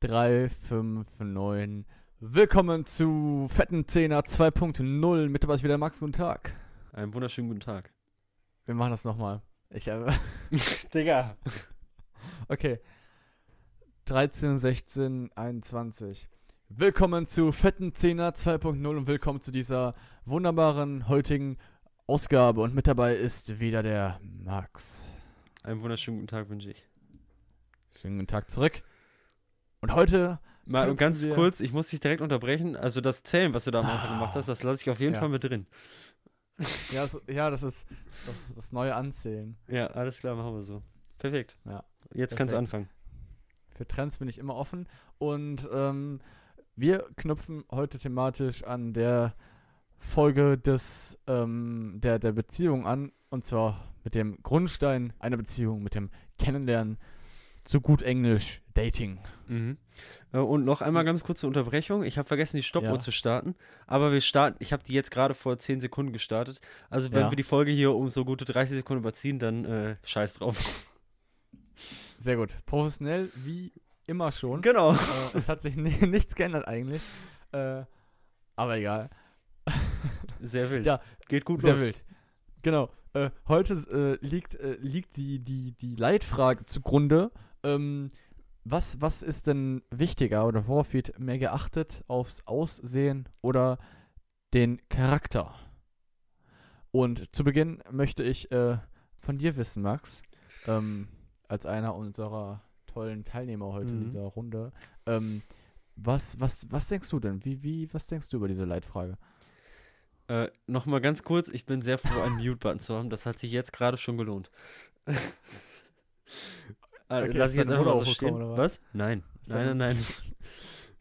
3, 5, 9. Willkommen zu Fetten Zehner 2.0. Mit dabei ist wieder Max. Guten Tag. Einen wunderschönen guten Tag. Wir machen das nochmal. Ich, äh, Digga. okay. 13, 16, 21. Willkommen zu Fetten Zehner 2.0 und willkommen zu dieser wunderbaren heutigen Ausgabe. Und mit dabei ist wieder der Max. Einen wunderschönen guten Tag wünsche ich. Schönen guten Tag zurück. Und heute Mal ganz kurz, ich muss dich direkt unterbrechen. Also das Zählen, was du da am Anfang gemacht hast, das lasse ich auf jeden Ja. Fall mit drin. Ja, das, ja, das ist das, das neue Anzählen. Ja, alles klar, machen wir so. Perfekt. Ja, Jetzt kannst du perfekt. anfangen. Für Trends bin ich immer offen. Und ähm, wir knüpfen heute thematisch an der Folge des, ähm, der, der Beziehung an. Und zwar mit dem Grundstein einer Beziehung, mit dem Kennenlernen zu gut Englisch Dating. Mhm. Äh, Und noch einmal ganz kurze Unterbrechung. Ich habe vergessen, die Stoppuhr Ja. zu starten. Aber wir starten, ich habe die jetzt gerade vor 10 Sekunden gestartet. Also wenn Ja. wir die Folge hier um so gute 30 Sekunden überziehen, dann äh, scheiß drauf. Sehr gut. Professionell wie immer schon. genau. äh, es hat sich ni- nichts geändert eigentlich. Äh, aber egal. Sehr wild. Ja, Geht gut Sehr los. wild. Genau. Äh, heute äh, liegt, liegt die, die, die Leitfrage zugrunde. Ähm, was, was ist denn wichtiger oder worauf wird mehr geachtet? Aufs Aussehen oder den Charakter? Und zu Beginn möchte ich äh, von dir wissen, Max, ähm, als einer unserer tollen Teilnehmer heute in Mhm. dieser Runde. Ähm, was, was, was denkst du denn? Wie, wie, was denkst du über diese Leitfrage? Äh, Nochmal ganz kurz, ich bin sehr froh, einen Mute-Button zu haben. Das hat sich jetzt gerade schon gelohnt. äh, Okay, lass ich jetzt einfach mal so stehen. hochgekommen, oder Was? Nein. Ist Nein, nein, nein.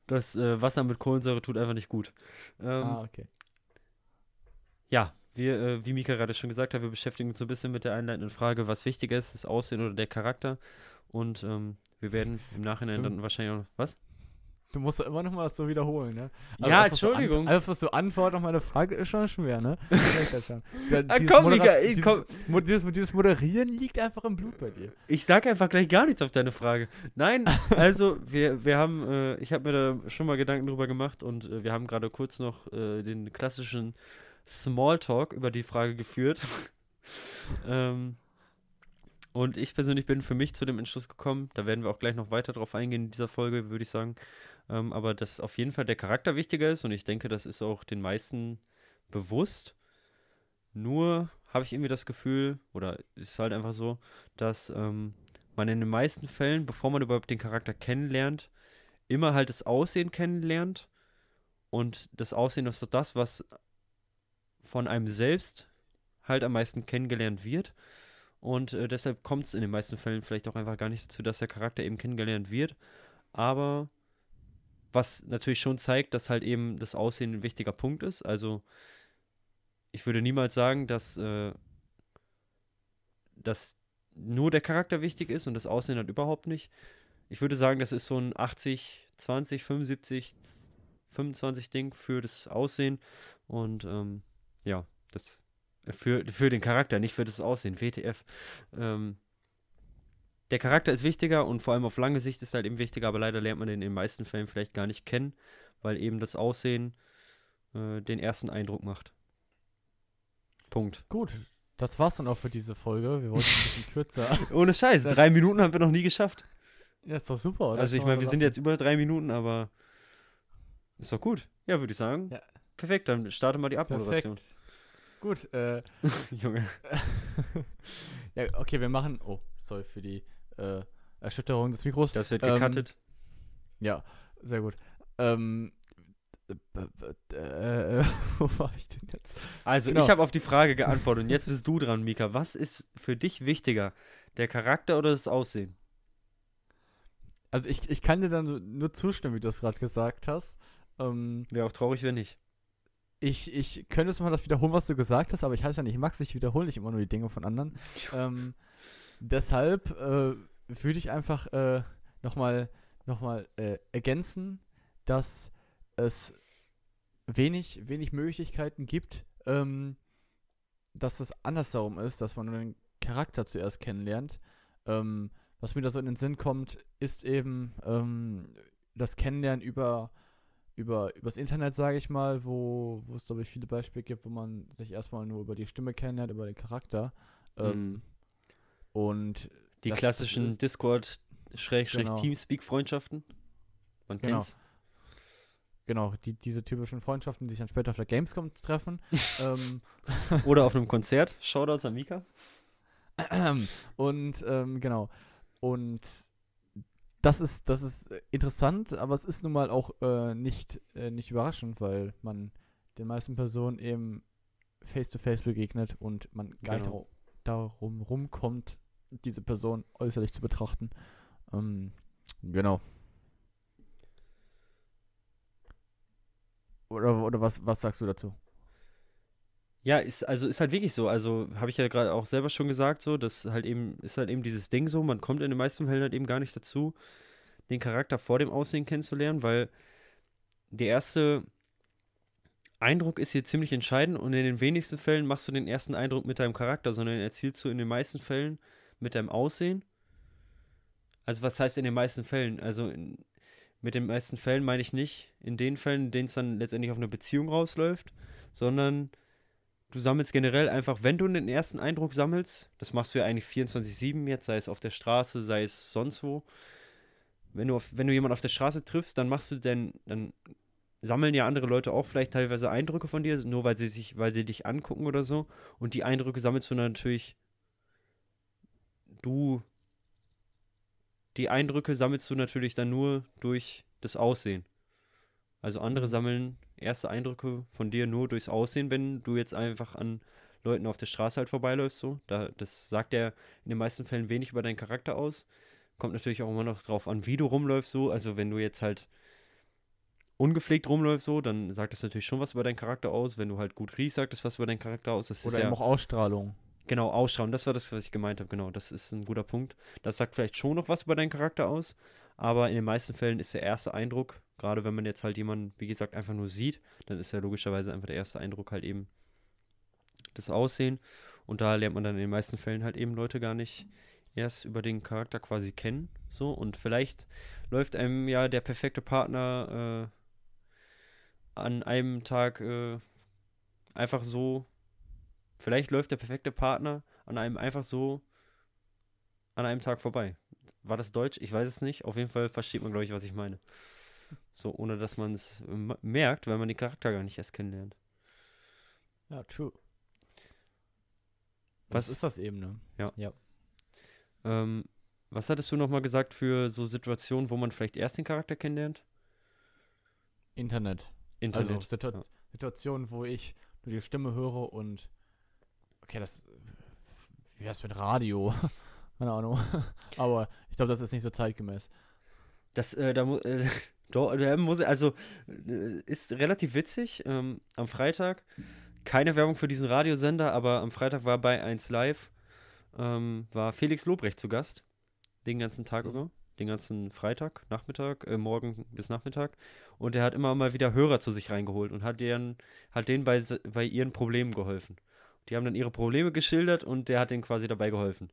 Das äh, Wasser mit Kohlensäure tut einfach nicht gut. Ähm, ah, okay. Ja, wir, äh, wie Mika gerade schon gesagt hat, wir beschäftigen uns so ein bisschen mit der einleitenden Frage, was wichtiger ist, das Aussehen oder der Charakter. Und ähm, wir werden im Nachhinein Du- dann wahrscheinlich auch noch. Was? Du musst doch immer noch mal das so wiederholen, ne? Ja, einfach so Entschuldigung. An, einfach so Antwort auf meine Frage ist schon schwer, ne? Ah, dieses komm, Moderat- ey, dieses, komm. Dieses, dieses Moderieren liegt einfach im Blut bei dir. Ich sage einfach gleich gar nichts auf deine Frage. Nein, also wir, wir haben, äh, ich habe mir da schon mal Gedanken drüber gemacht und äh, wir haben gerade kurz noch äh, den klassischen Smalltalk über die Frage geführt. ähm, und ich persönlich bin für mich zu dem Entschluss gekommen, da werden wir auch gleich noch weiter drauf eingehen in dieser Folge, würde ich sagen. Ähm, aber dass auf jeden Fall der Charakter wichtiger ist und ich denke, das ist auch den meisten bewusst. Nur habe ich irgendwie das Gefühl, oder ist halt einfach so, dass ähm, man in den meisten Fällen, bevor man überhaupt den Charakter kennenlernt, immer halt das Aussehen kennenlernt. Und das Aussehen ist so das, was von einem selbst halt am meisten kennengelernt wird. Und äh, deshalb kommt es in den meisten Fällen vielleicht auch einfach gar nicht dazu, dass der Charakter eben kennengelernt wird. Aber was natürlich schon zeigt, dass halt eben das Aussehen ein wichtiger Punkt ist. Also ich würde niemals sagen, dass, äh, dass nur der Charakter wichtig ist und das Aussehen halt überhaupt nicht. Ich würde sagen, das ist so ein 80, 20, 75, 25 Ding für das Aussehen. Und ähm, ja, das für, für den Charakter, nicht für das Aussehen, WTF. Ähm, der Charakter ist wichtiger und vor allem auf lange Sicht ist er halt eben wichtiger, aber leider lernt man den in den meisten Fällen vielleicht gar nicht kennen, weil eben das Aussehen äh, den ersten Eindruck macht. Punkt. Gut, das war's dann auch für diese Folge. Wir wollten ein bisschen kürzer. Ohne Scheiß, drei Minuten haben wir noch nie geschafft. Ja, ist doch super, oder? Also ich meine, wir sind jetzt über drei Minuten, aber ist doch gut. Ja, würde ich sagen. Ja. Perfekt, dann starte mal die Abmoderation. Perfekt. Gut, äh, Junge. ja, okay, wir machen. Oh, sorry für die äh, Erschütterung des Mikros. Das wird Ähm, gecuttet. Ja, sehr gut. Ähm, äh, äh, äh, wo war ich denn jetzt? Also, genau. ich habe auf die Frage geantwortet und jetzt bist du dran, Mika. Was ist für dich wichtiger? Der Charakter oder das Aussehen? Also ich, ich kann dir dann nur- nur zustimmen, wie du es gerade gesagt hast. Ähm, Wäre auch traurig, wenn nicht. Ich, ich könnte es mal das wiederholen, was du gesagt hast, aber ich heiße ja nicht Max, ich wiederhole nicht immer nur die Dinge von anderen. Ähm, deshalb äh, würde ich einfach äh, nochmal noch mal, äh, ergänzen, dass es wenig, wenig Möglichkeiten gibt, ähm, dass es andersherum ist, dass man den Charakter zuerst kennenlernt. Ähm, was mir da so in den Sinn kommt, ist eben ähm, das Kennenlernen über über übers Internet, sage ich mal, wo wo es glaube ich viele Beispiele gibt, wo man sich erstmal nur über die Stimme kennenlernt, über den Charakter. Ähm, Mhm. Und Die das- das klassischen ist- Genau. Discord-Teamspeak-Freundschaften. Man Genau. kennt's. genau, die, diese typischen Freundschaften, die sich dann später auf der Gamescom treffen. ähm, Oder auf einem Konzert. Shoutouts an Mika. und ähm, genau. Und das ist, das ist äh, interessant, aber es ist nun mal auch äh, nicht, äh, nicht überraschend, weil man den meisten Personen eben face-to-face begegnet und man gar nicht Genau. darum rumkommt, diese Person äußerlich zu betrachten. Ähm, genau. Oder, oder was, was sagst du dazu? Ja, ist, also ist halt wirklich so. Also habe ich ja gerade auch selber schon gesagt, so, das halt eben, ist halt eben dieses Ding so, man kommt in den meisten Fällen halt eben gar nicht dazu, den Charakter vor dem Aussehen kennenzulernen, weil der erste Eindruck ist hier ziemlich entscheidend und in den wenigsten Fällen machst du den ersten Eindruck mit deinem Charakter, sondern erzielst du in den meisten Fällen mit deinem Aussehen. Also was heißt in den meisten Fällen? Also in, mit den meisten Fällen meine ich nicht in den Fällen, in denen es dann letztendlich auf eine Beziehung rausläuft, sondern du sammelst generell einfach, wenn du den ersten Eindruck sammelst, das machst du ja eigentlich 24-7 jetzt, sei es auf der Straße, sei es sonst wo. Wenn du, auf, wenn du jemanden auf der Straße triffst, dann machst du denn, dann sammeln ja andere Leute auch vielleicht teilweise Eindrücke von dir, nur weil sie sich, weil sie dich angucken oder so. Und die Eindrücke sammelst du natürlich, du, die Eindrücke sammelst du natürlich dann nur durch das Aussehen. Also andere Mhm. sammeln erste Eindrücke von dir nur durchs Aussehen, wenn du jetzt einfach an Leuten auf der Straße halt vorbeiläufst, so. Da, das sagt ja in den meisten Fällen wenig über deinen Charakter aus. Kommt natürlich auch immer noch drauf an, wie du rumläufst, so. Also wenn du jetzt halt ungepflegt rumläufst, so, dann sagt das natürlich schon was über deinen Charakter aus. Wenn du halt gut riechst, sagt das was über deinen Charakter aus. Das Oder ja eben auch Ausstrahlung. Genau, Ausstrahlung, das war das, was ich gemeint habe, genau. Das ist ein guter Punkt. Das sagt vielleicht schon noch was über deinen Charakter aus, aber in den meisten Fällen ist der erste Eindruck, gerade wenn man jetzt halt jemanden, wie gesagt, einfach nur sieht, dann ist ja logischerweise einfach der erste Eindruck halt eben das Aussehen. Und da lernt man dann in den meisten Fällen halt eben Leute gar nicht erst über den Charakter quasi kennen. So, und vielleicht läuft einem ja der perfekte Partner äh, an einem Tag äh, einfach so Vielleicht läuft der perfekte Partner an einem einfach so an einem Tag vorbei. War das Deutsch? Ich weiß es nicht. Auf jeden Fall versteht man, glaube ich, was ich meine. So, ohne dass man es m- merkt, weil man den Charakter gar nicht erst kennenlernt. Ja, true. Was- Was ist das eben, ne? Ähm, was hattest du nochmal gesagt für so Situationen, wo man vielleicht erst den Charakter kennenlernt? Internet. Internet. Also Situ ja. Situationen, wo ich nur die Stimme höre und okay, das wie wär's mit Radio? Keine Ahnung. Aber ich glaube, das ist nicht so zeitgemäß. Das, äh, da muss, äh, doch, da muss, also, äh, ist relativ witzig. Ähm, am Freitag, keine Werbung für diesen Radiosender, aber am Freitag war bei 1 Live, ähm, war Felix Lobrecht zu Gast. Den ganzen Tag Mhm. über. Den ganzen Freitag, Nachmittag, äh, morgen bis Nachmittag. Und er hat immer mal wieder Hörer zu sich reingeholt und hat denen, hat denen bei, bei ihren Problemen geholfen. Die haben dann ihre Probleme geschildert und der hat denen quasi dabei geholfen.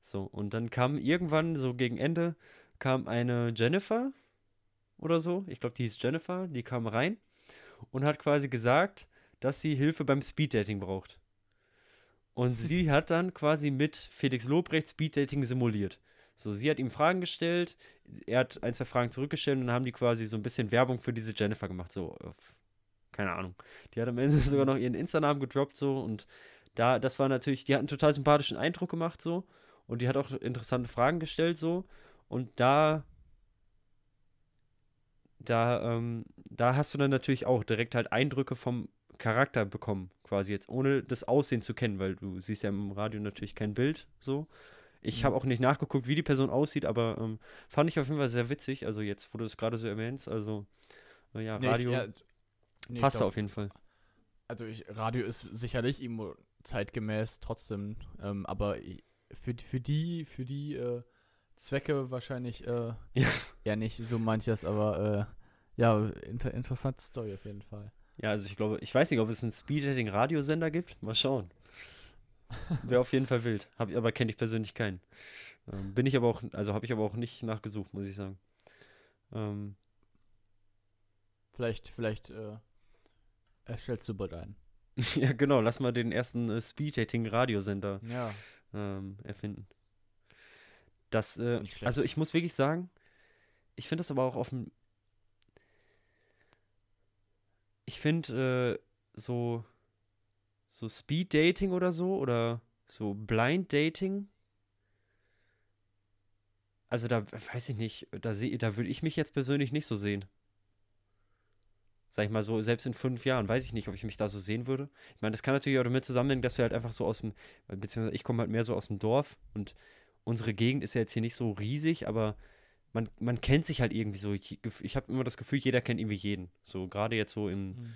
So, und dann kam irgendwann, so gegen Ende, kam eine Jennifer oder so, ich glaube, die hieß Jennifer, die kam rein und hat quasi gesagt, dass sie Hilfe beim Speeddating braucht. Und sie hat dann quasi mit Felix Lobrecht Speeddating simuliert. So, sie hat ihm Fragen gestellt, er hat ein, zwei Fragen zurückgestellt und dann haben die quasi so ein bisschen Werbung für diese Jennifer gemacht, so, auf, keine Ahnung. Die hat am Ende sogar noch ihren Insta-Namen gedroppt, so, und da, das war natürlich, die hat einen total sympathischen Eindruck gemacht, so, und die hat auch interessante Fragen gestellt, so, und da, da, ähm, da hast du dann natürlich auch direkt halt Eindrücke vom Charakter bekommen, quasi jetzt, ohne das Aussehen zu kennen, weil du siehst ja im Radio natürlich kein Bild, so. Ich Mhm. habe auch nicht nachgeguckt, wie die Person aussieht, aber ähm, fand ich auf jeden Fall sehr witzig, also jetzt, wo du es gerade so erwähnst, also, äh, ja, Nee, ich- Radio ja, nee, ich passt glaub, auf jeden Fall. Also ich, Radio ist sicherlich irgendwo zeitgemäß trotzdem, ähm, aber für, die- für die, für die äh, Zwecke wahrscheinlich äh, Ja. eher nicht, so manches, aber äh, ja, inter interessante Story auf jeden Fall. Ja, also ich glaube, ich weiß nicht, ob es einen Speeddating-Radiosender gibt. Mal schauen. Wäre auf jeden Fall wild. Hab, aber kenne ich persönlich keinen. Ähm, bin ich aber auch, also habe ich aber auch nicht nachgesucht, muss ich sagen. Ähm, Vielleicht, vielleicht äh, erstellst du bald einen. ja, genau. Lass mal den ersten äh, Speed-Dating-Radiosender Ja. ähm, erfinden. Das, äh, also ich muss wirklich sagen, ich finde das aber auch auf dem. Ich finde äh, so so Speed Dating oder so oder so Blind Dating. Also da weiß ich nicht, da sehe, da würde ich mich jetzt persönlich nicht so sehen. Sag ich mal so, selbst in fünf Jahren weiß ich nicht, ob ich mich da so sehen würde. Ich meine, das kann natürlich auch damit zusammenhängen, dass wir halt einfach so aus dem, beziehungsweise ich komme halt mehr so aus dem Dorf und unsere Gegend ist ja jetzt hier nicht so riesig, aber man, man kennt sich halt irgendwie so. Ich, ich habe immer das Gefühl, jeder kennt irgendwie jeden. So gerade jetzt so im, Mhm.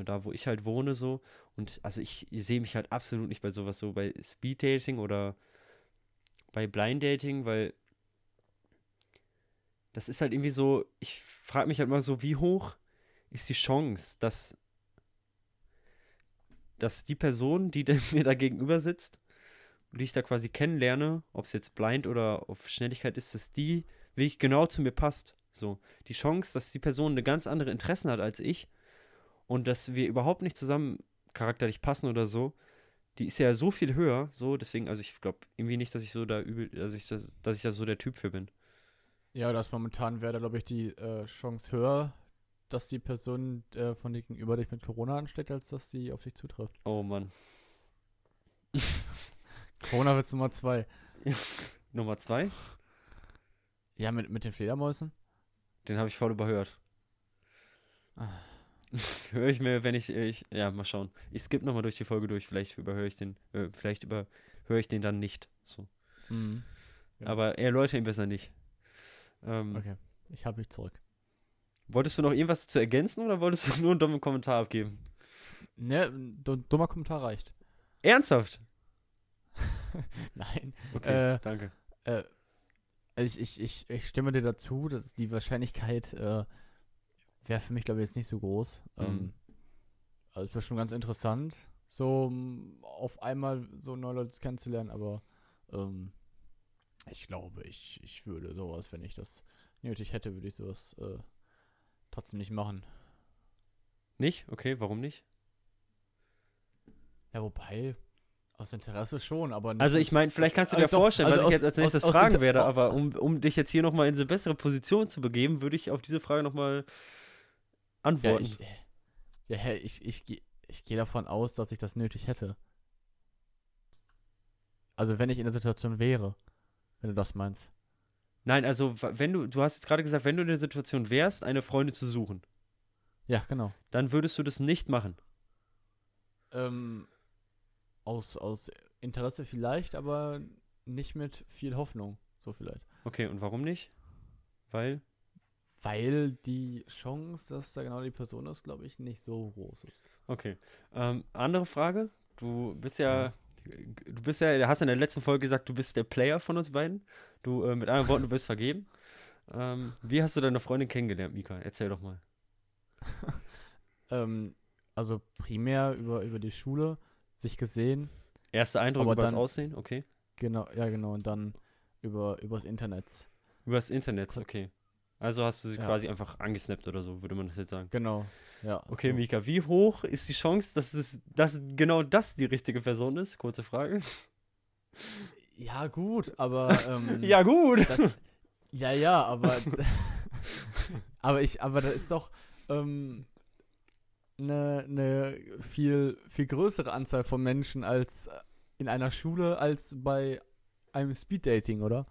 äh, da wo ich halt wohne so. Und also ich, ich sehe mich halt absolut nicht bei sowas so bei Speed Dating oder bei Blind Dating, weil das ist halt irgendwie so, ich frage mich halt mal so, wie hoch ist die Chance, dass, dass die Person, die mir da gegenüber sitzt die ich da quasi kennenlerne, ob es jetzt blind oder auf Schnelligkeit ist, dass die wirklich genau zu mir passt. So, die Chance, dass die Person eine ganz andere Interessen hat als ich und dass wir überhaupt nicht zusammen charakterlich passen oder so, die ist ja so viel höher, so, deswegen, also ich glaube irgendwie nicht, dass ich so da übel, dass ich das, dass ich da so der Typ für bin. Ja, das momentan wäre da, glaube ich, die äh, Chance höher, dass die Person äh, von dir gegenüber dich mit Corona ansteckt, als dass sie auf dich zutrifft. Oh Mann. Corona-Witz Nummer zwei. Nummer zwei, Ja, mit, mit den Fledermäusen? den habe ich voll überhört. Ah. Höre ich mir, wenn ich, ich, ja, mal schauen. Ich skippe nochmal durch die Folge durch, vielleicht überhöre ich den, äh, vielleicht überhöre ich den dann nicht. So. Mhm. Ja. Aber erläutere ihn besser nicht. Ähm, Okay, ich habe mich zurück. Wolltest du noch irgendwas zu ergänzen oder wolltest du nur einen dummen Kommentar abgeben? Ne, du- dummer Kommentar reicht. Ernsthaft? Nein. Okay, Äh, danke. Äh, ich, ich, ich, ich stimme dir dazu, dass die Wahrscheinlichkeit äh, wäre für mich, glaube ich, jetzt nicht so groß. Mhm. Ähm, also es wäre schon ganz interessant, so m, auf einmal so neue Leute kennenzulernen, aber ähm, ich glaube, ich, ich würde sowas, wenn ich das nötig hätte, würde ich sowas äh, trotzdem nicht machen. Nicht? Okay, warum nicht? Ja, wobei, aus Interesse schon, aber nicht Also ich meine, vielleicht kannst du Äh, dir doch, vorstellen, also was ich aus- jetzt als aus- nächstes aus fragen Inter- werde, aber um, um dich jetzt hier nochmal in eine bessere Position zu begeben, würde ich auf diese Frage nochmal Ja, antworten. ich, ja, hä, ich, ich, geh- ich gehe davon aus, dass ich das nötig hätte. Also wenn ich in der Situation wäre, wenn du das meinst. Nein, also wenn du, du hast jetzt gerade gesagt, wenn du in der Situation wärst, eine Freundin zu suchen, Ja, genau. dann würdest du das nicht machen. Ähm, aus, aus Interesse vielleicht, aber nicht mit viel Hoffnung. So vielleicht. Okay, und warum nicht? Weil, Weil die Chance, dass da genau die Person ist, glaube ich, nicht so groß ist. okay. Ähm, andere Frage. Du bist ja, du bist ja, hast in der letzten Folge gesagt, du bist der Player von uns beiden. Du, äh, mit anderen Worten, du bist vergeben. Ähm, wie hast du deine Freundin kennengelernt, Mika? Erzähl doch mal. Ähm, also primär über, über die Schule, sich gesehen, Erster Eindruck über das Aussehen, okay. genau, ja genau, und dann über übers Internet. Über das Internet, okay. Also hast du sie Ja. quasi einfach angesnappt oder so, würde man das jetzt sagen. Genau, ja. Okay, so. Mika, wie hoch ist die Chance, dass, es, dass genau das die richtige Person ist? Kurze Frage. Ja, gut, aber. Ähm, Ja, gut. Das, ja, ja, aber. aber ich, aber da ist doch ähm, eine ne viel, viel größere Anzahl von Menschen als äh, in einer Schule als bei einem Speeddating, oder?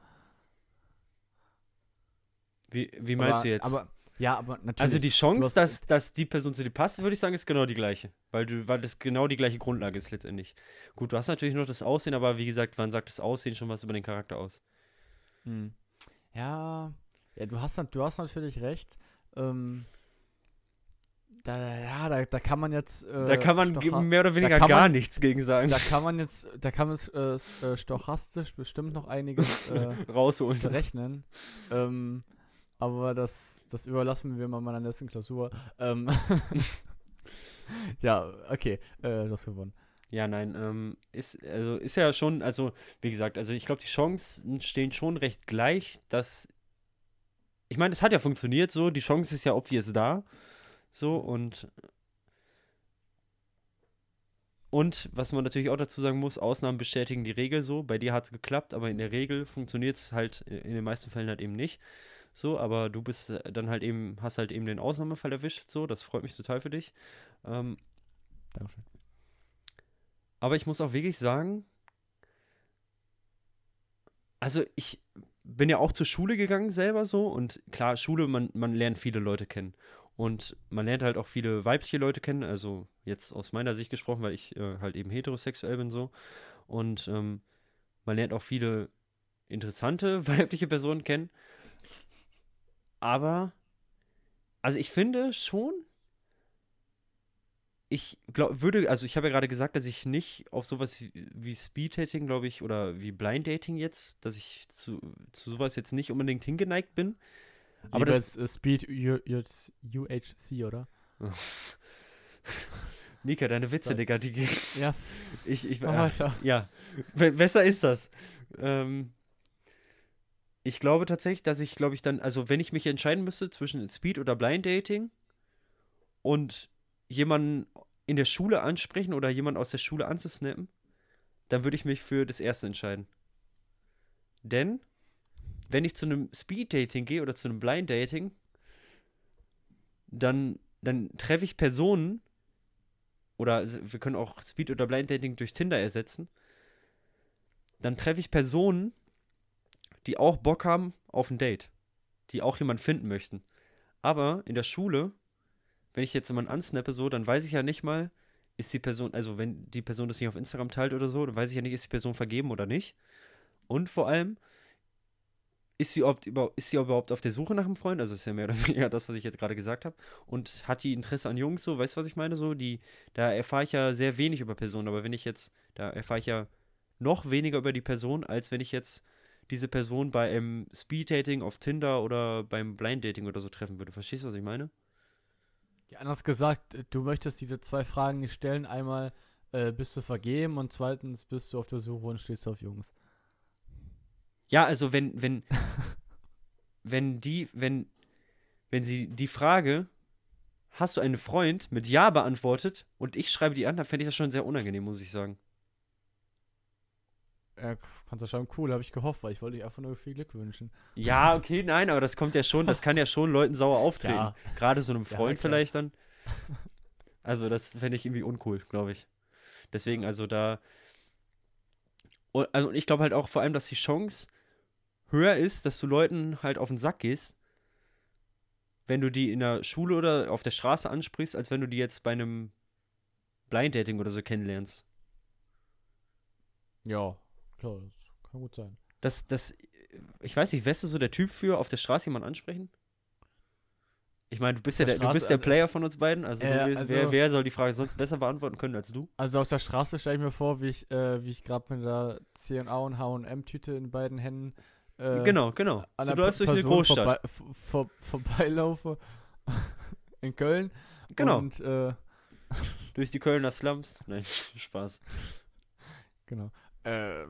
Wie, wie meinst aber, du jetzt? Aber, ja, aber natürlich. also die Chance, dass, dass die Person zu dir passt, würde ich sagen, ist genau die gleiche. Weil, du, weil das genau die gleiche Grundlage ist letztendlich. Gut, du hast natürlich noch das Aussehen, aber wie gesagt, wann sagt das Aussehen schon was über den Charakter aus? Hm. Ja, ja, du hast, du hast natürlich recht. Ähm, da, ja, da, da kann man jetzt. Äh, da kann man mehr oder weniger gar man- nichts gegen sagen. Da kann man jetzt, da kann man äh, äh, stochastisch bestimmt noch einiges äh, Rausholen. berechnen. Ähm, aber das, das überlassen wir mal meiner nächsten Klausur. Ähm, ja, okay, äh, du hast gewonnen. Ja, nein, ähm, ist, also ist ja schon, also wie gesagt, also ich glaube, die Chancen stehen schon recht gleich, dass. Ich meine, es hat ja funktioniert so, die Chance ist ja obvious da. So und und was man natürlich auch dazu sagen muss, Ausnahmen bestätigen die Regel so. Bei dir hat es geklappt, aber in der Regel funktioniert es halt in den meisten Fällen halt eben nicht. So, aber du bist äh, dann halt eben, hast halt eben den Ausnahmefall erwischt. So, das freut mich total für dich. Ähm, Dankeschön. aber ich muss auch wirklich sagen, also ich bin ja auch zur Schule gegangen selber so und klar, Schule, man, man lernt viele Leute kennen. Und man lernt halt auch viele weibliche Leute kennen, also jetzt aus meiner Sicht gesprochen, weil ich äh, halt eben heterosexuell bin so. Und ähm, man lernt auch viele interessante weibliche Personen kennen. Aber, also ich finde schon, ich glaube, würde, also ich habe ja gerade gesagt, dass ich nicht auf sowas wie, wie Speed-Dating, glaube ich, oder wie Blind-Dating jetzt, dass ich zu, zu sowas jetzt nicht unbedingt hingeneigt bin. Aber das- ist Speed U U UHC, oder? Nika, deine Witze, Sorry. Digga, die gehen. Ja, Ich, ich, weiter. ja, be- besser ist das. Ähm, ich glaube tatsächlich, dass ich, glaube ich, dann, also wenn ich mich entscheiden müsste zwischen Speed oder Blind Dating und jemanden in der Schule ansprechen oder jemanden aus der Schule anzusnappen, dann würde ich mich für das erste entscheiden. Denn, wenn ich zu einem Speed Dating gehe oder zu einem Blind Dating, dann, dann treffe ich Personen, oder s- wir können auch Speed oder Blind Dating durch Tinder ersetzen, dann treffe ich Personen, die auch Bock haben auf ein Date, die auch jemanden finden möchten. Aber in der Schule, wenn ich jetzt jemanden ansnappe, so, dann weiß ich ja nicht mal, ist die Person, also wenn die Person das nicht auf Instagram teilt oder so, dann weiß ich ja nicht, ist die Person vergeben oder nicht. Und vor allem, ist sie, überhaupt, über- ist sie überhaupt auf der Suche nach einem Freund? Also ist ja mehr oder weniger das, was ich jetzt gerade gesagt habe. Und hat die Interesse an Jungs so? Weißt du, was ich meine? So, die, da erfahre ich ja sehr wenig über Personen. Aber wenn ich jetzt, da erfahre ich ja noch weniger über die Person, als wenn ich jetzt diese Person bei einem Speed-Dating auf Tinder oder beim Blind-Dating oder so treffen würde. Verstehst du, was ich meine? Ja, anders gesagt, äh, du möchtest diese zwei Fragen nicht stellen. Einmal, äh, bist du vergeben und zweitens, bist du auf der Suche und stehst auf Jungs. Ja, also wenn, wenn, wenn die, wenn, wenn sie die Frage, hast du einen Freund, mit Ja beantwortet und ich schreibe die an, dann fände ich das schon sehr unangenehm, muss ich sagen. Ja, kannst du schreiben, cool, habe ich gehofft, weil ich wollte dir einfach nur viel Glück wünschen. Ja, okay, nein, aber das kommt ja schon, das kann ja schon Leuten sauer auftreten. Ja. Gerade so einem Ja, Freund klar. vielleicht dann. Also, das fände ich irgendwie uncool, glaube ich. Deswegen, also da. Und, also, und ich glaube halt auch vor allem, dass die Chance höher ist, dass du Leuten halt auf den Sack gehst, wenn du die in der Schule oder auf der Straße ansprichst, als wenn du die jetzt bei einem Blind Dating oder so kennenlernst. Ja, klar, das kann gut sein. Das, das, ich weiß nicht, wärst du so der Typ für, auf der Straße jemanden ansprechen? Ich meine, du bist ja der der, du bist Straße, der also- Player von uns beiden, also, Äh, wer, also- wer, wer soll die Frage sonst besser beantworten können als du? Also auf der Straße stelle ich mir vor, wie ich, äh, wie ich gerade mit der C&A und H&M-Tüte in beiden Händen äh, genau, genau. an So, du läufst durch eine Großstadt. Vorbei, v- vor, vorbeilaufe in Köln. Genau. Und, äh, Durch die Kölner Slums. Nein, Spaß. genau. Äh,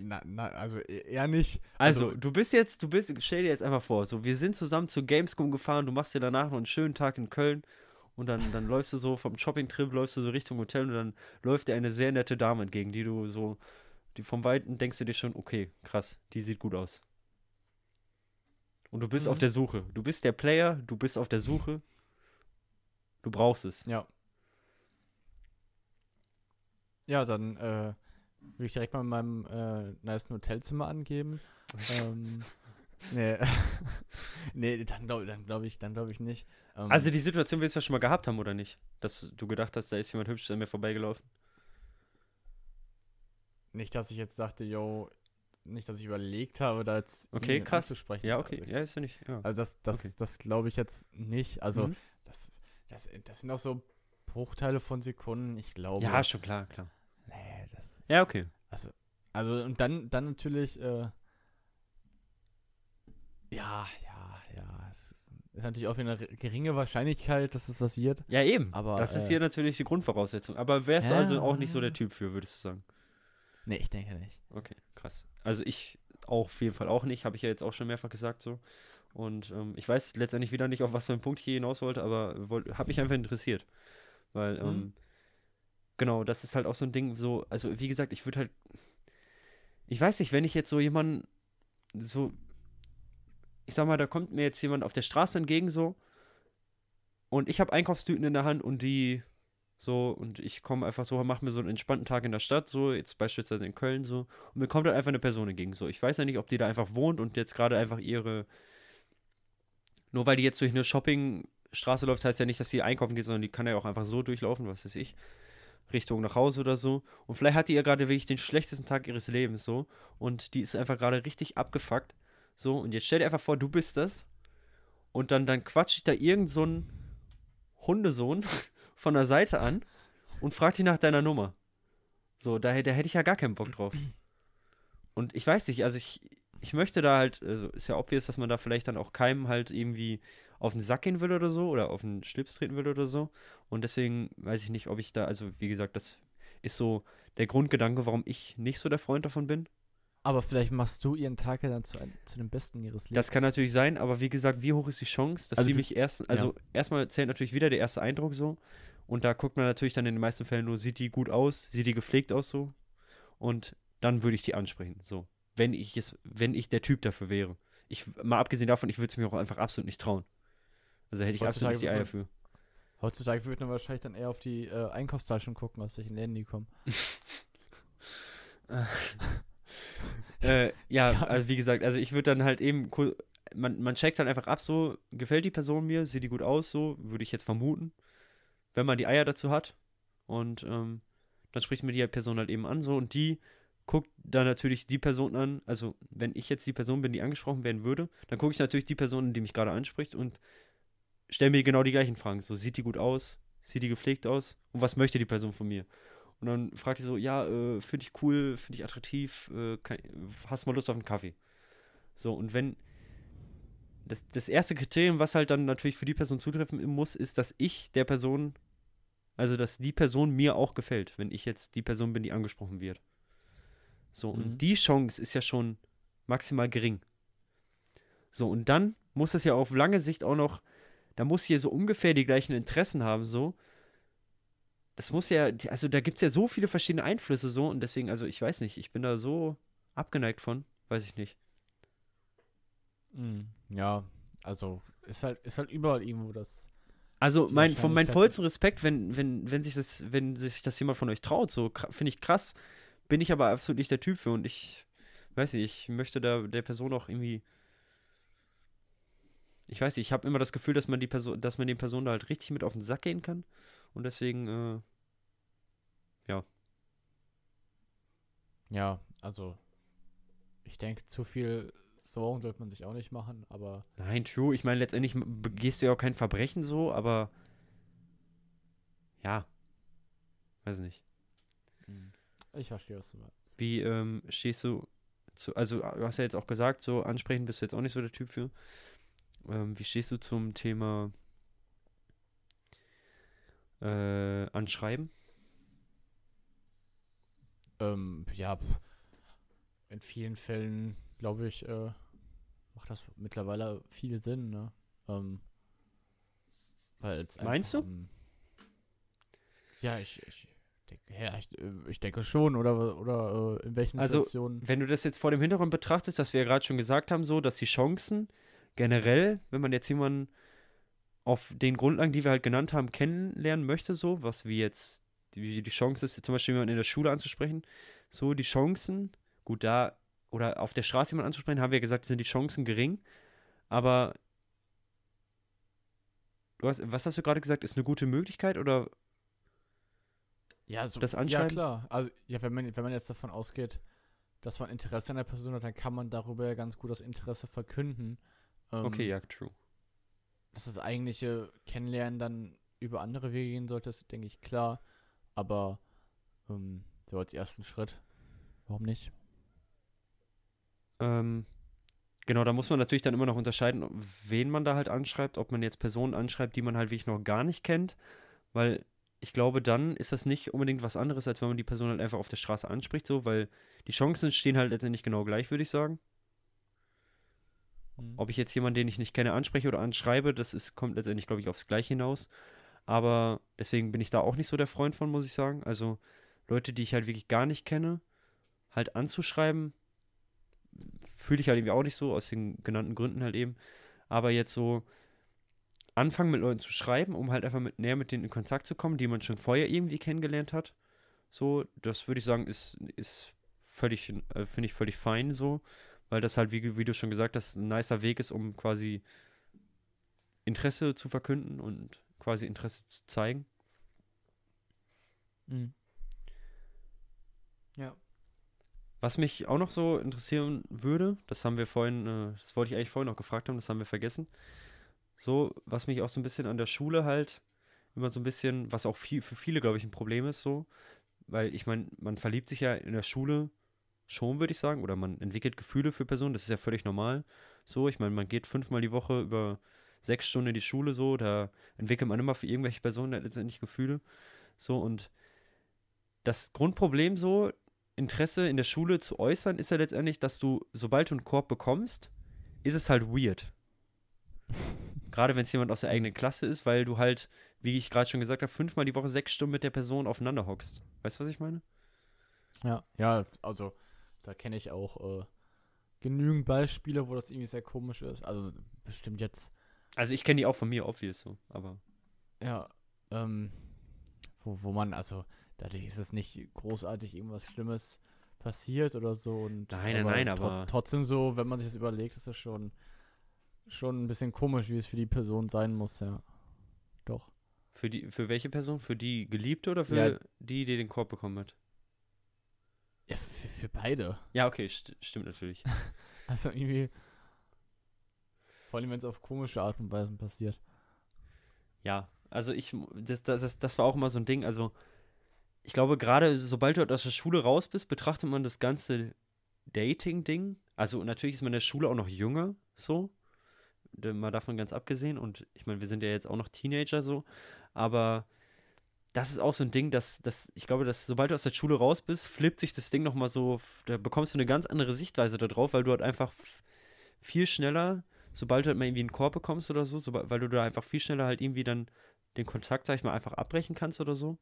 na, na, also e- eher nicht. Also, Also- du bist jetzt, du bist, stell dir jetzt einfach vor, so, wir sind zusammen zu Gamescom gefahren, du machst dir danach noch einen schönen Tag in Köln und dann, dann läufst du so vom Shopping-Trip, läufst du so Richtung Hotel und dann läuft dir eine sehr nette Dame entgegen, die du so, die vom Weiten denkst du dir schon, okay, krass, die sieht gut aus. Und du bist Mhm. auf der Suche. Du bist der Player, du bist auf der Suche. Du brauchst es. Ja. Ja, dann äh, will ich direkt mal in meinem äh, nice Hotelzimmer angeben. ähm, nee. nee, dann glaube dann glaub ich, dann glaube ich nicht. Ähm, Also die Situation wirst du ja schon mal gehabt haben, oder nicht? Dass du gedacht hast, da ist jemand hübsch an mir vorbeigelaufen. Nicht, dass ich jetzt dachte, yo, nicht, dass ich überlegt habe, da jetzt Okay, krass. anzusprechen. Ja, okay. Also, Ja, ist ja nicht. Ja. also das, das, Okay. das glaube ich jetzt nicht. Also Mhm. das, das, das sind auch so Bruchteile von Sekunden. Ich glaube. ja, schon klar, klar. Nee, das ist, Ja, okay. Also und dann, dann natürlich, äh, ja, ja, ja, es ist, ist natürlich auch wieder eine geringe Wahrscheinlichkeit, dass es was wird. Ja, eben. Aber, das ist äh, hier natürlich die Grundvoraussetzung. Aber wärst du Ja, also auch nicht so der Typ für, würdest du sagen? Nee, ich denke nicht. Okay, krass. Also ich auch auf jeden Fall auch nicht, habe ich ja jetzt auch schon mehrfach gesagt so. Und ähm, ich weiß letztendlich wieder nicht, auf was für einen Punkt ich hier hinaus wollte, aber habe mich einfach interessiert. Weil, mhm. ähm, genau, das ist halt auch so ein Ding, so, also wie gesagt, ich würde halt, ich weiß nicht, wenn ich jetzt so jemanden, so, ich sag mal, da kommt mir jetzt jemand auf der Straße entgegen, so, und ich habe Einkaufstüten in der Hand und die so, und ich komme einfach so, mache mir so einen entspannten Tag in der Stadt, so, jetzt beispielsweise in Köln, so, und mir kommt halt einfach eine Person entgegen, so. Ich weiß ja nicht, ob die da einfach wohnt und jetzt gerade einfach ihre, nur weil die jetzt durch eine Shoppingstraße läuft, heißt ja nicht, dass sie einkaufen geht, sondern die kann ja auch einfach so durchlaufen, was weiß ich, Richtung nach Hause oder so. Und vielleicht hat die ja gerade wirklich den schlechtesten Tag ihres Lebens, so, und die ist einfach gerade richtig abgefuckt, so, und jetzt stell dir einfach vor, du bist das, und dann, dann quatscht da irgend so ein Hundesohn von der Seite an und fragt dich nach deiner Nummer. So, da, da hätte ich ja gar keinen Bock drauf. Und ich weiß nicht, also ich, ich möchte da halt, also ist ja obvious, dass man da vielleicht dann auch keinem halt irgendwie auf den Sack gehen will oder so oder auf den Schlips treten will oder so. Und deswegen weiß ich nicht, ob ich da, also wie gesagt, das ist so der Grundgedanke, warum ich nicht so der Freund davon bin. Aber vielleicht machst du ihren Tag ja dann zu, ein, zu dem Besten ihres Lebens. Das kann natürlich sein, aber wie gesagt, wie hoch ist die Chance, dass also sie mich erst, also ja. erstmal zählt natürlich wieder der erste Eindruck so. Und da guckt man natürlich dann in den meisten Fällen nur, sieht die gut aus, sieht die gepflegt aus so. Und dann würde ich die ansprechen, so. Wenn ich es, wenn ich der Typ dafür wäre. Ich, mal abgesehen davon, ich würde es mir auch einfach absolut nicht trauen. Also hätte ich heutzutage absolut nicht die Eier für. Heutzutage würde man wahrscheinlich dann eher auf die äh, Einkaufstaschen gucken, aus welchen Läden die kommen. äh, ja, ja, also wie gesagt, also ich würde dann halt eben, man, man checkt dann einfach ab, so, gefällt die Person mir, sieht die gut aus, so, würde ich jetzt vermuten, wenn man die Eier dazu hat. Und ähm, dann spricht mir die Person halt eben an, so, und die guckt dann natürlich die Person an, also wenn ich jetzt die Person bin, die angesprochen werden würde, dann gucke ich natürlich die Person, die mich gerade anspricht und stelle mir genau die gleichen Fragen. So, sieht die gut aus? Sieht die gepflegt aus? Und was möchte die Person von mir? Und dann fragt die so, ja, äh, finde ich cool, finde ich attraktiv, äh, kann, hast du mal Lust auf einen Kaffee? So, und wenn das, das erste Kriterium, was halt dann natürlich für die Person zutreffen muss, ist, dass ich der Person, also dass die Person mir auch gefällt, wenn ich jetzt die Person bin, die angesprochen wird. So, mhm. und die Chance ist ja schon maximal gering. So, und dann muss es ja auf lange Sicht auch noch, da muss hier so ungefähr die gleichen Interessen haben, so, das muss ja, also da gibt es ja so viele verschiedene Einflüsse so und deswegen, also ich weiß nicht, ich bin da so abgeneigt von, weiß ich nicht. Mhm. Ja, also ist halt, ist halt überall irgendwo das. Also mein, von meinem vollsten Respekt, wenn, wenn, wenn sich das, wenn sich das jemand von euch traut, so finde ich krass, bin ich aber absolut nicht der Typ für und ich weiß nicht, ich möchte da der Person auch irgendwie. Ich weiß nicht, ich habe immer das Gefühl, dass man die Person, dass man den Personen da halt richtig mit auf den Sack gehen kann. Und deswegen, äh, ja. Ja, also ich denke, zu viel Sorgen sollte man sich auch nicht machen, aber. Nein, true. Ich meine, letztendlich begehst du ja auch kein Verbrechen so, aber ja. Weiß nicht. Hm. Ich verstehe, was du meinst. Wie ähm, stehst du zu, also du hast ja jetzt auch gesagt, so ansprechen bist du jetzt auch nicht so der Typ für. Ähm, wie stehst du zum Thema äh, anschreiben? Ähm, ja, in vielen Fällen, glaube ich, äh, macht das mittlerweile viel Sinn, ne? Ähm, weil Meinst du? Um, ja, ich, ich denke, ja, ich, äh, ich, denke schon, oder, oder äh, in welchen also, Situationen. Wenn du das jetzt vor dem Hintergrund betrachtest, dass wir ja gerade schon gesagt haben, so, dass die Chancen generell, wenn man jetzt jemanden auf den Grundlagen, die wir halt genannt haben, kennenlernen möchte, so, was wie jetzt, wie die Chance ist, zum Beispiel jemanden in der Schule anzusprechen, so die Chancen, gut, da, oder auf der Straße jemanden anzusprechen, haben wir ja gesagt, sind die Chancen gering, aber du hast, was hast du gerade gesagt, ist eine gute Möglichkeit oder ja, so, das Anschreiben? Ja, klar. Also, ja, wenn man, wenn man jetzt davon ausgeht, dass man Interesse an der Person hat, dann kann man darüber ja ganz gut das Interesse verkünden. Ähm, okay, ja, true dass das eigentliche Kennenlernen dann über andere Wege gehen sollte, ist, denke ich, klar. Aber ähm, so als ersten Schritt, warum nicht? Ähm, genau, da muss man natürlich dann immer noch unterscheiden, wen man da halt anschreibt, ob man jetzt Personen anschreibt, die man halt wirklich noch gar nicht kennt, weil ich glaube, dann ist das nicht unbedingt was anderes, als wenn man die Person halt einfach auf der Straße anspricht, so, weil die Chancen stehen halt letztendlich genau gleich, würde ich sagen. Hm. Ob ich jetzt jemanden, den ich nicht kenne, anspreche oder anschreibe, das ist, kommt letztendlich, glaube ich, aufs Gleiche hinaus. Aber deswegen bin ich da auch nicht so der Freund von, muss ich sagen. Also Leute, die ich halt wirklich gar nicht kenne, halt anzuschreiben, fühle ich halt irgendwie auch nicht so, aus den genannten Gründen halt eben. Aber jetzt so anfangen mit Leuten zu schreiben, um halt einfach mit, näher mit denen in Kontakt zu kommen, die man schon vorher irgendwie kennengelernt hat. So, das würde ich sagen, ist, ist völlig, äh, finde ich völlig fein so, weil das halt, wie, wie du schon gesagt hast, ein nicer Weg ist, um quasi Interesse zu verkünden und quasi Interesse zu zeigen. Mhm. Ja. Was mich auch noch so interessieren würde, das haben wir vorhin, äh, das wollte ich eigentlich vorhin noch gefragt haben, das haben wir vergessen. So, was mich auch so ein bisschen an der Schule halt immer so ein bisschen, was auch viel, für viele, glaube ich, ein Problem ist, so, weil ich meine, man verliebt sich ja in der Schule schon, würde ich sagen, oder man entwickelt Gefühle für Personen, das ist ja völlig normal. So, ich meine, man geht fünfmal die Woche über sechs Stunden in die Schule, so, da entwickelt man immer für irgendwelche Personen letztendlich Gefühle. So, und das Grundproblem so, Interesse in der Schule zu äußern, ist ja letztendlich, dass du, sobald du einen Korb bekommst, ist es halt weird. Gerade wenn es jemand aus der eigenen Klasse ist, weil du halt, wie ich gerade schon gesagt habe, fünfmal die Woche sechs Stunden mit der Person aufeinander hockst. Weißt du, was ich meine? Ja, ja, also da kenne ich auch äh, genügend Beispiele, wo das irgendwie sehr komisch ist. Also bestimmt jetzt, Also ich kenne die auch von mir, obvious so, aber ja, ähm, wo, wo man, also dadurch ist es nicht großartig irgendwas Schlimmes passiert oder so. Und, Nein, nein, nein, aber- Trotzdem so, wenn man sich das überlegt, ist es schon, schon ein bisschen komisch, wie es für die Person sein muss, ja. Doch. für die, für welche Person? Für die Geliebte oder für Ja. die, die den Korb bekommen hat? Ja, für, für beide. Ja, okay, st stimmt natürlich. Also irgendwie. Vor allem, wenn es auf komische Art und Weise passiert. Ja, also ich, das, das, das, war auch immer so ein Ding. Also, ich glaube, gerade sobald du aus der Schule raus bist, betrachtet man das ganze Dating-Ding. Also, natürlich ist man in der Schule auch noch jünger, so. Mal davon ganz abgesehen. Und ich meine, wir sind ja jetzt auch noch Teenager, so. Aber das ist auch so ein Ding, dass, dass ich glaube, dass sobald du aus der Schule raus bist, flippt sich das Ding nochmal so, da bekommst du eine ganz andere Sichtweise darauf, weil du halt einfach viel schneller, sobald du halt mal irgendwie einen Korb bekommst oder so, sobald, weil du da einfach viel schneller halt irgendwie dann den Kontakt, sag ich mal, einfach abbrechen kannst oder so.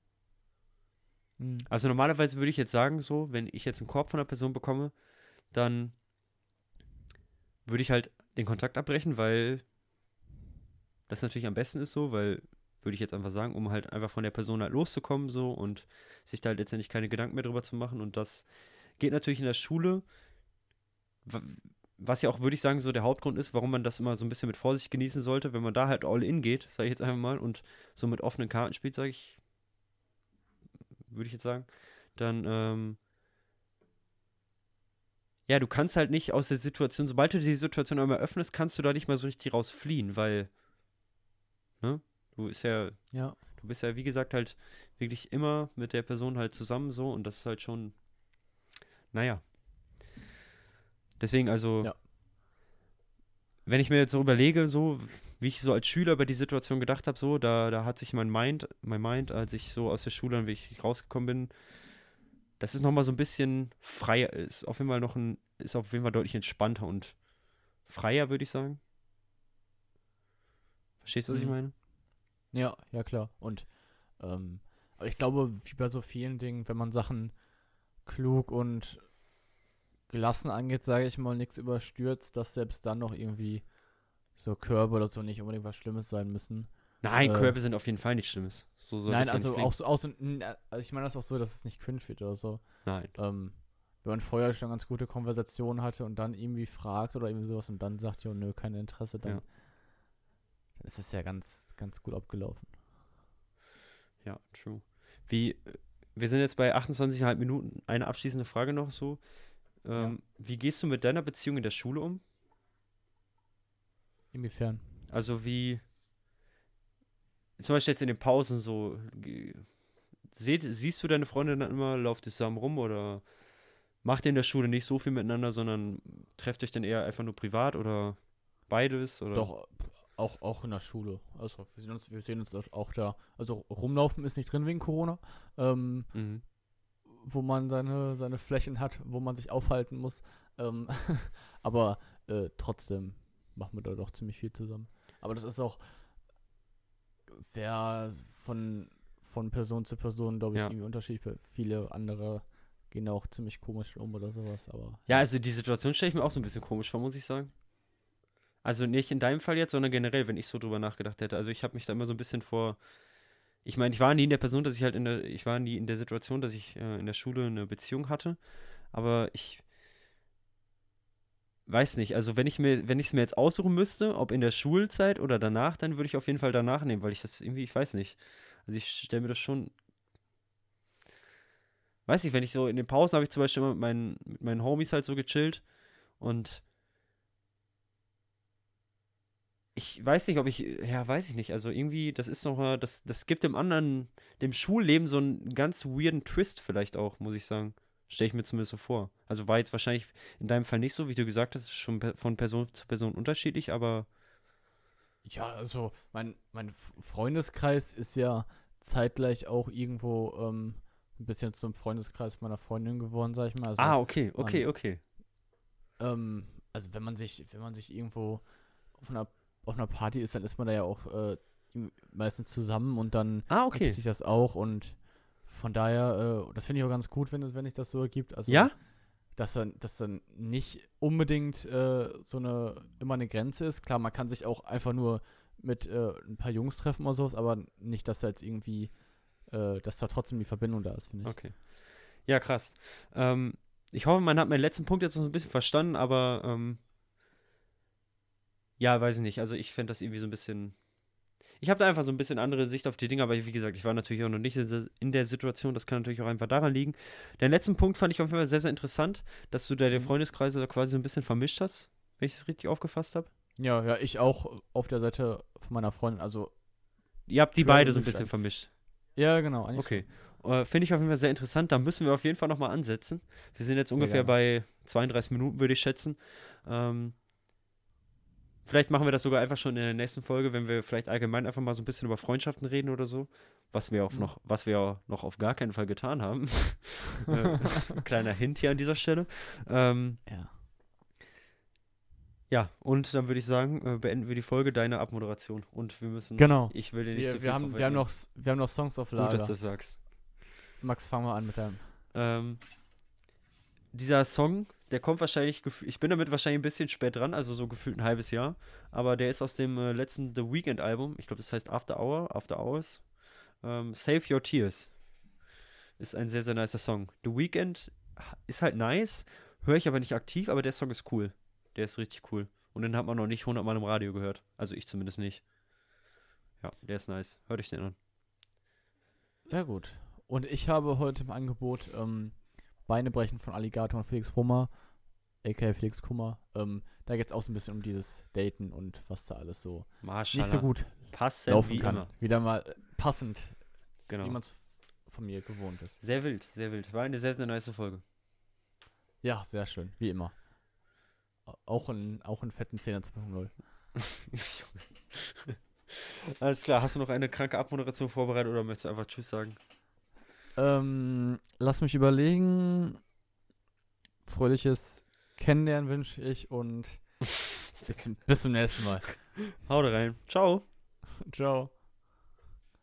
Hm. Also normalerweise würde ich jetzt sagen, so, wenn ich jetzt einen Korb von einer Person bekomme, dann würde ich halt den Kontakt abbrechen, weil das natürlich am besten ist so, weil, würde ich jetzt einfach sagen, um halt einfach von der Person halt loszukommen so und sich da halt letztendlich keine Gedanken mehr drüber zu machen. Und das geht natürlich in der Schule, wa- was ja auch, würde ich sagen, so der Hauptgrund ist, warum man das immer so ein bisschen mit Vorsicht genießen sollte, wenn man da halt all in geht, sage ich jetzt einfach mal, und so mit offenen Karten spielt, sage ich, würde ich jetzt sagen, dann, ähm, ja, du kannst halt nicht aus der Situation, sobald du die Situation einmal öffnest, kannst du da nicht mal so richtig rausfliehen, weil, ne, du ist ja, Ja. du bist ja, wie gesagt, halt wirklich immer mit der Person halt zusammen so und das ist halt schon, naja. Deswegen, also, Ja. wenn ich mir jetzt so überlege, so, wie ich so als Schüler über die Situation gedacht habe, so, da, da hat sich mein Mind, mein Mind, als ich so aus der Schule dann wirklich rausgekommen bin, das ist nochmal so ein bisschen freier, ist auf jeden Fall noch ein, ist auf jeden Fall deutlich entspannter und freier, würde ich sagen. Verstehst du, was ich Mhm. meine? Ja, ja klar. Und ähm, aber ich glaube, wie bei so vielen Dingen, wenn man Sachen klug und gelassen angeht, sage ich mal, nichts überstürzt, dass selbst dann noch irgendwie so Körbe oder so nicht unbedingt was Schlimmes sein müssen. Nein, Äh, Körbe sind auf jeden Fall nichts Schlimmes. So soll Nein, also auch so, auch so also ich meine das auch so, dass es nicht cringe wird oder so. Nein. Ähm, wenn man vorher schon ganz gute Konversationen hatte und dann irgendwie fragt oder irgendwie sowas und dann sagt, jo, nö, kein Interesse, dann, Ja. Dann ist es ja ganz, ganz gut abgelaufen. Ja, true. Wie, äh, wir sind jetzt bei 28,5 Minuten. Eine abschließende Frage noch so. Ähm, Wie gehst du mit deiner Beziehung in der Schule um? Inwiefern? Also wie, zum Beispiel jetzt in den Pausen so, seht, siehst du deine Freundin dann immer, lauft ihr zusammen rum oder macht ihr in der Schule nicht so viel miteinander, sondern trefft euch dann eher einfach nur privat oder beides? Oder? Doch, auch, auch in der Schule. Also wir sehen uns, wir sehen uns auch da. Also rumlaufen ist nicht drin wegen Corona. Ähm, Mhm. wo man seine, seine Flächen hat, wo man sich aufhalten muss. Ähm, aber äh, trotzdem machen wir da doch ziemlich viel zusammen. Aber das ist auch sehr von, von Person zu Person, glaube ich, Ja. irgendwie unterschiedlich. Viele andere gehen auch ziemlich komisch um oder sowas, aber. Ja, also die Situation stelle ich mir auch so ein bisschen komisch vor, muss ich sagen. Also nicht in deinem Fall jetzt, sondern generell, wenn ich so drüber nachgedacht hätte. Also ich habe mich da immer so ein bisschen vor. Ich meine, ich war nie in der Person, dass ich halt in der, ich war nie in der Situation, dass ich äh, in der Schule eine Beziehung hatte. Aber ich weiß nicht. Also wenn ich mir, wenn ich es mir jetzt aussuchen müsste, ob in der Schulzeit oder danach, dann würde ich auf jeden Fall danach nehmen, weil ich das irgendwie, ich weiß nicht. Also ich stelle mir das schon. Weiß nicht, wenn ich so in den Pausen habe ich zum Beispiel immer mit meinen, mit meinen Homies halt so gechillt und ich weiß nicht, ob ich, ja, weiß ich nicht. Also irgendwie, das ist noch, mal- das, das gibt dem anderen, dem Schulleben so einen ganz weirden Twist vielleicht auch, muss ich sagen. Stelle ich mir zumindest so vor. Also war jetzt wahrscheinlich in deinem Fall nicht so, wie du gesagt hast, schon von Person zu Person unterschiedlich, aber Ja, also mein, mein Freundeskreis ist ja zeitgleich auch irgendwo ähm, ein bisschen zum Freundeskreis meiner Freundin geworden, sag ich mal. Also, ah, okay, okay, man- okay. ähm, also wenn man sich, wenn man sich irgendwo auf einer, auf einer Party ist, dann ist man da ja auch äh, meistens zusammen und dann Ah, okay. sich das auch und von daher, äh, das finde ich auch ganz gut, wenn, es- wenn sich das so ergibt. Also, Ja? Dass dann, dass dann nicht unbedingt äh, so eine, immer eine Grenze ist. Klar, man kann sich auch einfach nur mit äh, ein paar Jungs treffen oder sowas, aber nicht, dass da jetzt irgendwie, äh, dass da trotzdem die Verbindung da ist, finde ich. Okay. Ja, krass. Ähm, ich hoffe, man hat meinen letzten Punkt jetzt noch so ein bisschen verstanden, aber ähm, ja, weiß ich nicht. Also ich fände das irgendwie so ein bisschen. Ich habe da einfach so ein bisschen andere Sicht auf die Dinge, aber wie gesagt, ich war natürlich auch noch nicht in der- Situation. Das kann natürlich auch einfach daran liegen. Den letzten Punkt fand ich auf jeden Fall sehr, sehr interessant, dass du da den Mhm. Freundeskreise da quasi so ein bisschen vermischt hast, wenn ich es richtig aufgefasst habe. Ja, ja, ich auch auf der Seite von meiner Freundin. Also, Ihr habt die beide so ein bisschen vermischt. ja, genau. eigentlich Okay. Äh, Finde ich auf jeden Fall sehr interessant. Da müssen wir auf jeden Fall nochmal ansetzen. Wir sind jetzt Sehr ungefähr gerne. bei 32 Minuten, würde ich schätzen. Ähm, vielleicht machen wir das sogar einfach schon in der nächsten Folge, wenn wir vielleicht allgemein einfach mal so ein bisschen über Freundschaften reden oder so. Was wir auch Mhm. noch, was wir auch noch auf gar keinen Fall getan haben. äh, kleiner Hint hier an dieser Stelle. Ähm, Ja. ja, und dann würde ich sagen, äh, beenden wir die Folge deine Abmoderation. Und wir müssen. Genau. Ich will dir nicht Wir, so viel wir, haben, wir, haben noch, wir haben noch Songs auf Gut, Lager. dass du das sagst. Max, fang mal an mit deinem. Ähm, dieser Song, der kommt wahrscheinlich, ich bin damit wahrscheinlich ein bisschen spät dran, also so gefühlt ein halbes Jahr, aber der ist aus dem äh, letzten The Weeknd Album, ich glaube, das heißt After Hour, After Hours. Ähm, Save Your Tears ist ein sehr, sehr nicer Song. The Weeknd ist halt nice, höre ich aber nicht aktiv, aber der Song ist cool. Der ist richtig cool. Und den hat man noch nicht hundertmal im Radio gehört. Also ich zumindest nicht. Ja, der ist nice. Hört euch den an. Sehr gut. Und ich habe heute im Angebot ähm, Beine brechen von Alligator und Felix Hummer, aka Felix Kummer. Ähm, da geht es auch so ein bisschen um dieses Daten und was da alles so Maschallah. nicht so gut Passt laufen wie kann. immer. Wieder mal äh, passend, Genau. wie man es von mir gewohnt ist. Sehr wild, sehr wild. War eine sehr, sehr nice Folge. Ja, sehr schön, wie immer. Au- Auch in, auch in fetten 10er 2.0. Alles klar, hast du noch eine kranke Abmoderation vorbereitet oder möchtest du einfach Tschüss sagen? Ähm, lass mich überlegen. Fröhliches Kennenlernen wünsche ich und bis zum, bis zum nächsten Mal. Haut rein. Ciao. Ciao.